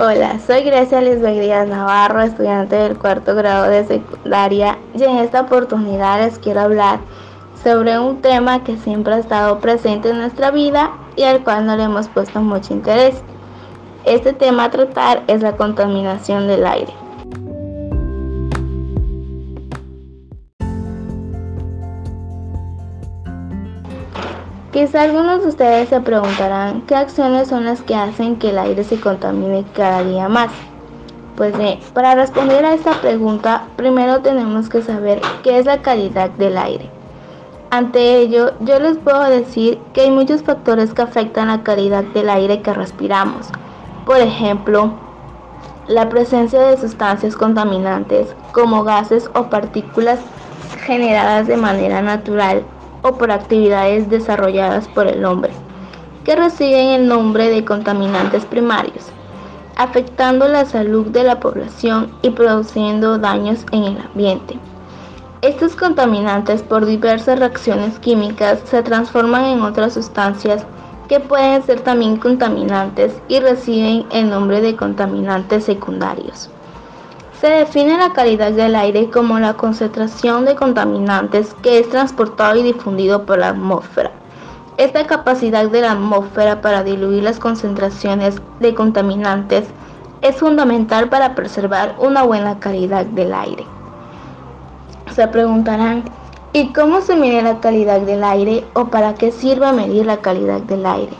Hola, soy Grecia Lisbeth Navarro, estudiante del cuarto grado de secundaria y en esta oportunidad les quiero hablar sobre un tema que siempre ha estado presente en nuestra vida y al cual no le hemos puesto mucho interés. Este tema a tratar es la contaminación del aire. Quizá algunos de ustedes se preguntarán qué acciones son las que hacen que el aire se contamine cada día más. Pues bien, para responder a esta pregunta, primero tenemos que saber qué es la calidad del aire. Ante ello, yo les puedo decir que hay muchos factores que afectan la calidad del aire que respiramos. Por ejemplo, la presencia de sustancias contaminantes como gases o partículas generadas de manera natural o por actividades desarrolladas por el hombre, que reciben el nombre de contaminantes primarios, afectando la salud de la población y produciendo daños en el ambiente. Estos contaminantes por diversas reacciones químicas se transforman en otras sustancias que pueden ser también contaminantes y reciben el nombre de contaminantes secundarios. Se define la calidad del aire como la concentración de contaminantes que es transportado y difundido por la atmósfera. Esta capacidad de la atmósfera para diluir las concentraciones de contaminantes es fundamental para preservar una buena calidad del aire. Se preguntarán, ¿y cómo se mide la calidad del aire o para qué sirve medir la calidad del aire?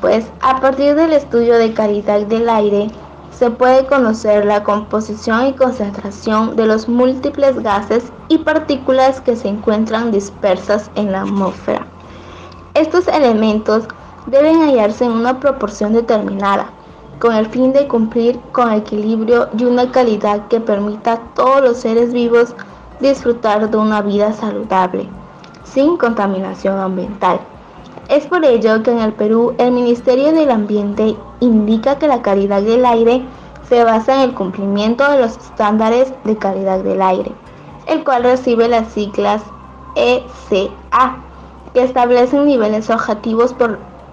Pues a partir del estudio de calidad del aire, se puede conocer la composición y concentración de los múltiples gases y partículas que se encuentran dispersas en la atmósfera. Estos elementos deben hallarse en una proporción determinada, con el fin de cumplir con equilibrio y una calidad que permita a todos los seres vivos disfrutar de una vida saludable, sin contaminación ambiental. Es por ello que en el Perú el Ministerio del Ambiente indica que la calidad del aire se basa en el cumplimiento de los estándares de calidad del aire, el cual recibe las siglas ECA, que establecen niveles objetivos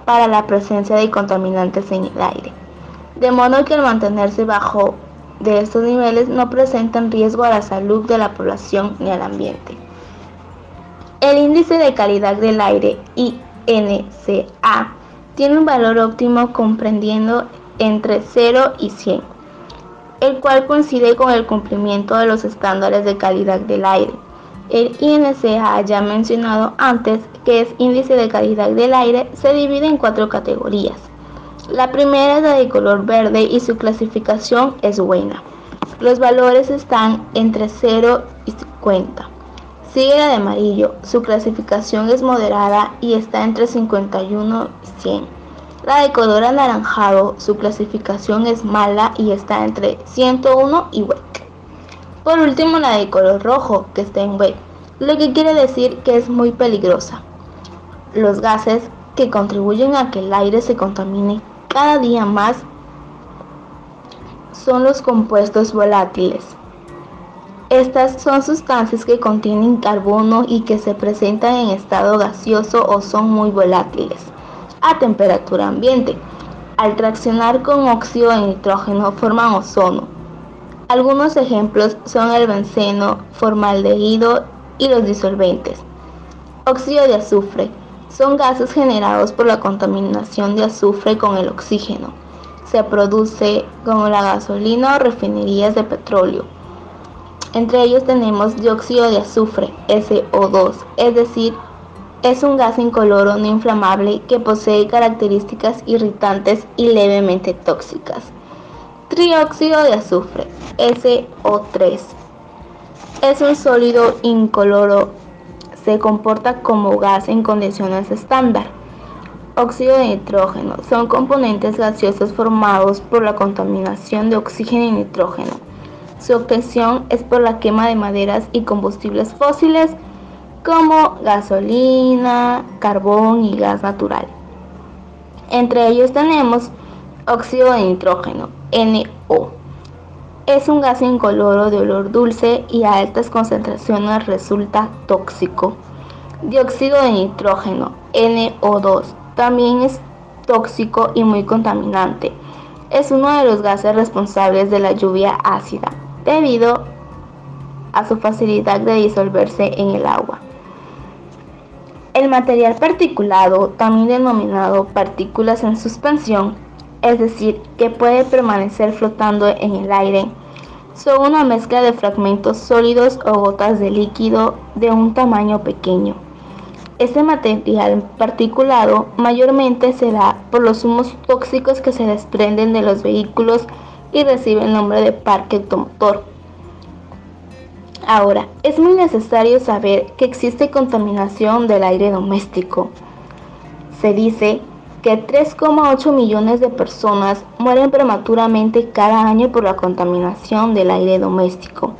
para la presencia de contaminantes en el aire, de modo que al mantenerse bajo de estos niveles no presentan riesgo a la salud de la población ni al ambiente. El índice de calidad del aire y NCA tiene un valor óptimo comprendiendo entre 0 y 100, el cual coincide con el cumplimiento de los estándares de calidad del aire. El INCA ya mencionado antes, que es índice de calidad del aire, se divide en cuatro categorías. La primera es la de color verde y su clasificación es buena. Los valores están entre 0 y 50. Sigue la de amarillo, su clasificación es moderada y está entre 51 y 100. La de color anaranjado, su clasificación es mala y está entre 101 y wet. Por último, la de color rojo, que está en wet, lo que quiere decir que es muy peligrosa. Los gases que contribuyen a que el aire se contamine cada día más son los compuestos volátiles estas son sustancias que contienen carbono y que se presentan en estado gaseoso o son muy volátiles a temperatura ambiente. Al traccionar con óxido de nitrógeno forman ozono. Algunos ejemplos son el benceno, formaldehído y los disolventes. Óxido de azufre. Son gases generados por la contaminación de azufre con el oxígeno. Se produce con la gasolina o refinerías de petróleo. Entre ellos tenemos dióxido de azufre, SO2, es decir, es un gas incoloro no inflamable que posee características irritantes y levemente tóxicas. Trióxido de azufre, SO3, es un sólido incoloro, se comporta como gas en condiciones estándar. Óxido de nitrógeno son componentes gaseosos formados por la contaminación de oxígeno y nitrógeno su obtención es por la quema de maderas y combustibles fósiles como gasolina, carbón y gas natural. Entre ellos tenemos óxido de nitrógeno, NO. Es un gas incoloro de olor dulce y a altas concentraciones resulta tóxico. Dióxido de nitrógeno, NO2, también es tóxico y muy contaminante es uno de los gases responsables de la lluvia ácida, debido a su facilidad de disolverse en el agua. El material particulado, también denominado partículas en suspensión, es decir, que puede permanecer flotando en el aire, son una mezcla de fragmentos sólidos o gotas de líquido de un tamaño pequeño. Este material particulado mayormente se da por los humos tóxicos que se desprenden de los vehículos y recibe el nombre de parque automotor. Ahora, es muy necesario saber que existe contaminación del aire doméstico. Se dice que 3,8 millones de personas mueren prematuramente cada año por la contaminación del aire doméstico.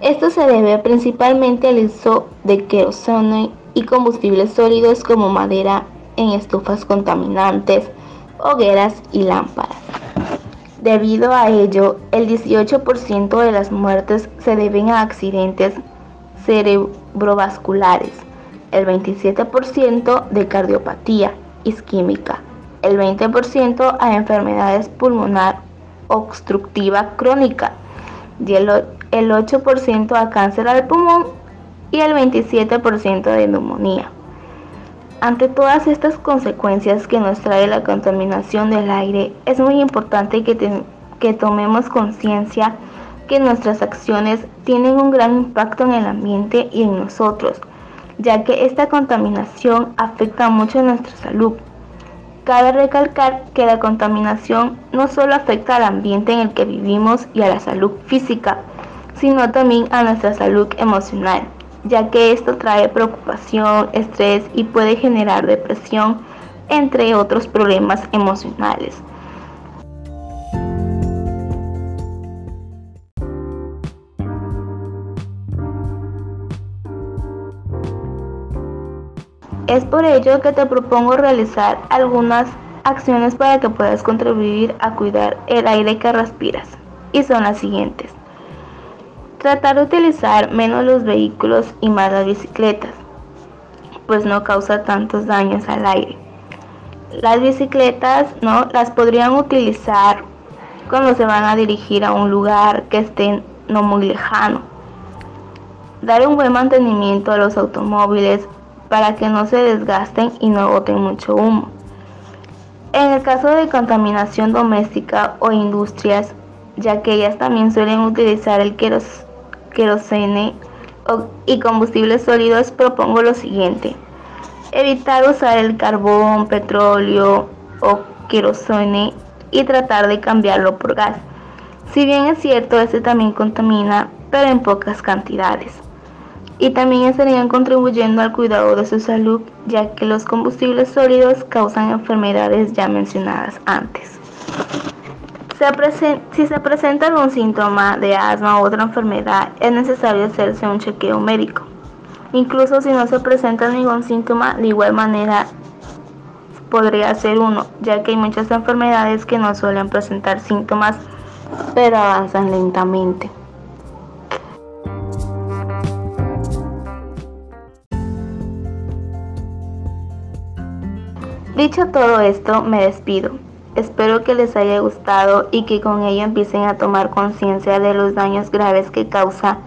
Esto se debe principalmente al uso de queroseno y combustibles sólidos como madera en estufas contaminantes, hogueras y lámparas. Debido a ello, el 18% de las muertes se deben a accidentes cerebrovasculares, el 27% de cardiopatía isquímica, el 20% a enfermedades pulmonar obstructiva crónica y el, 8% a cáncer al pulmón y el 27% de neumonía. Ante todas estas consecuencias que nos trae la contaminación del aire, es muy importante que, que tomemos conciencia que nuestras acciones tienen un gran impacto en el ambiente y en nosotros, ya que esta contaminación afecta mucho a nuestra salud. Cabe recalcar que la contaminación no solo afecta al ambiente en el que vivimos y a la salud física, sino también a nuestra salud emocional ya que esto trae preocupación, estrés y puede generar depresión, entre otros problemas emocionales. Es por ello que te propongo realizar algunas acciones para que puedas contribuir a cuidar el aire que respiras. Y son las siguientes. Tratar de utilizar menos los vehículos y más las bicicletas, pues no causa tantos daños al aire. Las bicicletas no las podrían utilizar cuando se van a dirigir a un lugar que esté no muy lejano. Dar un buen mantenimiento a los automóviles para que no se desgasten y no boten mucho humo. En el caso de contaminación doméstica o industrias, ya que ellas también suelen utilizar el queroseno querosene y combustibles sólidos, propongo lo siguiente. Evitar usar el carbón, petróleo o querosene y tratar de cambiarlo por gas. Si bien es cierto, este también contamina, pero en pocas cantidades. Y también estarían contribuyendo al cuidado de su salud, ya que los combustibles sólidos causan enfermedades ya mencionadas antes si se presenta algún síntoma de asma u otra enfermedad, es necesario hacerse un chequeo médico. Incluso si no se presenta ningún síntoma, de igual manera podría ser uno, ya que hay muchas enfermedades que no suelen presentar síntomas, pero avanzan lentamente. Dicho todo esto, me despido. Espero que les haya gustado y que con ello empiecen a tomar conciencia de los daños graves que causa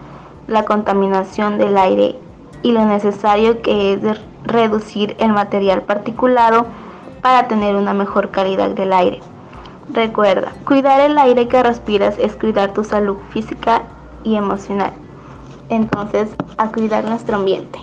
la contaminación del aire y lo necesario que es reducir el material particulado para tener una mejor calidad del aire. Recuerda, cuidar el aire que respiras es cuidar tu salud física y emocional. Entonces, a cuidar nuestro ambiente.